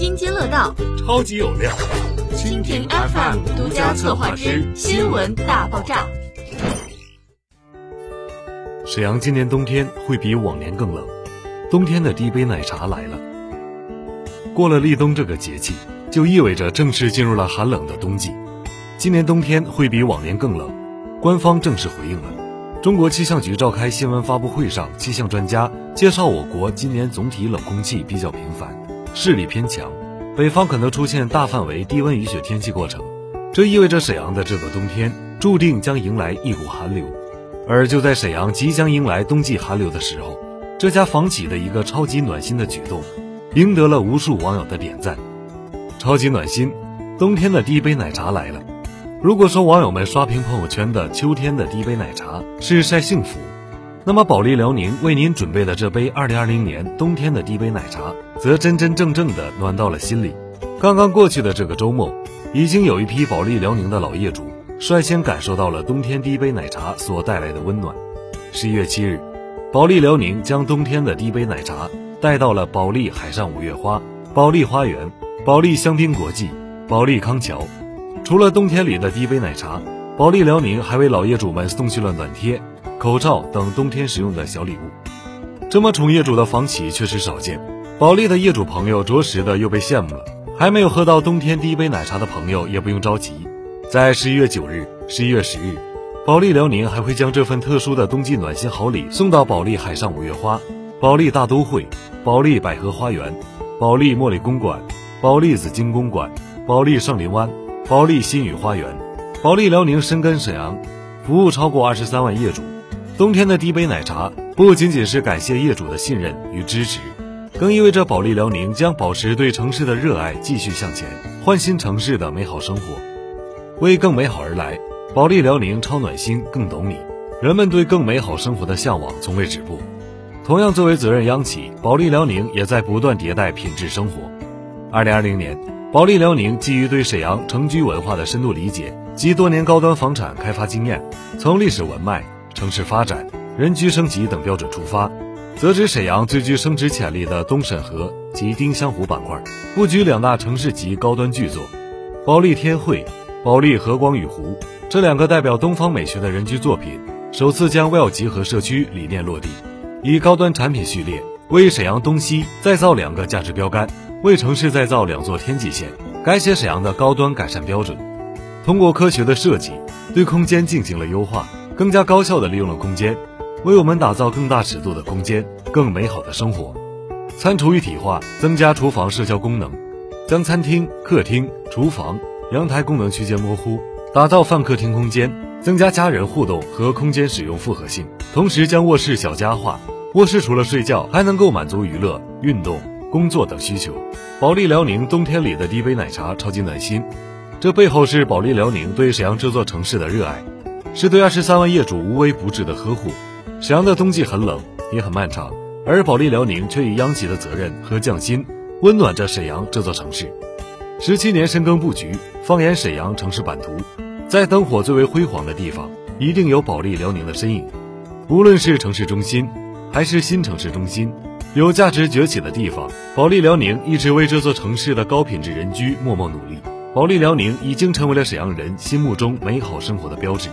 津津乐道，超级有料。蜻蜓 FM 独家策划之新闻大爆炸。沈阳今年冬天会比往年更冷，冬天的第一杯奶茶来了。过了立冬这个节气，就意味着正式进入了寒冷的冬季。今年冬天会比往年更冷，官方正式回应了。中国气象局召开新闻发布会上，气象专家介绍，我国今年总体冷空气比较频繁，势力偏强，北方可能出现大范围低温雨雪天气过程，这意味着沈阳的这个冬天注定将迎来一股寒流。而就在沈阳即将迎来冬季寒流的时候，这家房企的一个超级暖心的举动，赢得了无数网友的点赞。超级暖心，冬天的第一杯奶茶来了。如果说网友们刷屏朋友圈的秋天的第一杯奶茶是晒幸福，那么保利辽宁为您准备的这杯2020年冬天的第一杯奶茶，则真真正正的暖到了心里。刚刚过去的这个周末，已经有一批保利辽宁的老业主率先感受到了冬天第一杯奶茶所带来的温暖。十一月七日，保利辽宁将冬天的第一杯奶茶带到了保利海上五月花、保利花园、保利香槟国际、保利康桥。除了冬天里的第一杯奶茶，保利辽宁还为老业主们送去了暖贴、口罩等冬天使用的小礼物。这么宠业主的房企确实少见，保利的业主朋友着实的又被羡慕了。还没有喝到冬天第一杯奶茶的朋友也不用着急，在十一月九日、十一月十日，保利辽宁还会将这份特殊的冬季暖心好礼送到保利海上五月花、保利大都会、保利百合花园、保利茉莉公馆、保利紫金公馆、保利圣林湾。保利新宇花园，保利辽宁深耕沈阳，服务超过二十三万业主。冬天的第一杯奶茶不仅仅是感谢业主的信任与支持，更意味着保利辽宁将保持对城市的热爱，继续向前，换新城市的美好生活。为更美好而来，保利辽宁超暖心，更懂你。人们对更美好生活的向往从未止步。同样，作为责任央企，保利辽宁也在不断迭代品质生活。二零二零年。保利辽宁基于对沈阳城居文化的深度理解及多年高端房产开发经验，从历史文脉、城市发展、人居升级等标准出发，择址沈阳最具升值潜力的东沈河及丁香湖板块，布局两大城市级高端巨作——保利天汇、保利和光与湖。这两个代表东方美学的人居作品，首次将 Well 集合社区理念落地，以高端产品序列为沈阳东西再造两个价值标杆。为城市再造两座天际线，改写沈阳的高端改善标准。通过科学的设计，对空间进行了优化，更加高效地利用了空间，为我们打造更大尺度的空间，更美好的生活。餐厨一体化，增加厨房社交功能，将餐厅、客厅、厨房、阳台功能区间模糊，打造泛客厅空间，增加家人互动和空间使用复合性。同时将卧室小家化，卧室除了睡觉，还能够满足娱乐、运动。工作等需求，保利辽宁冬天里的第一杯奶茶超级暖心。这背后是保利辽宁对沈阳这座城市的热爱，是对二十三万业主无微不至的呵护。沈阳的冬季很冷，也很漫长，而保利辽宁却以央企的责任和匠心，温暖着沈阳这座城市。十七年深耕布局，放眼沈阳城市版图，在灯火最为辉煌的地方，一定有保利辽宁的身影。无论是城市中心，还是新城市中心。有价值崛起的地方，保利辽宁一直为这座城市的高品质人居默默努力。保利辽宁已经成为了沈阳人心目中美好生活的标志。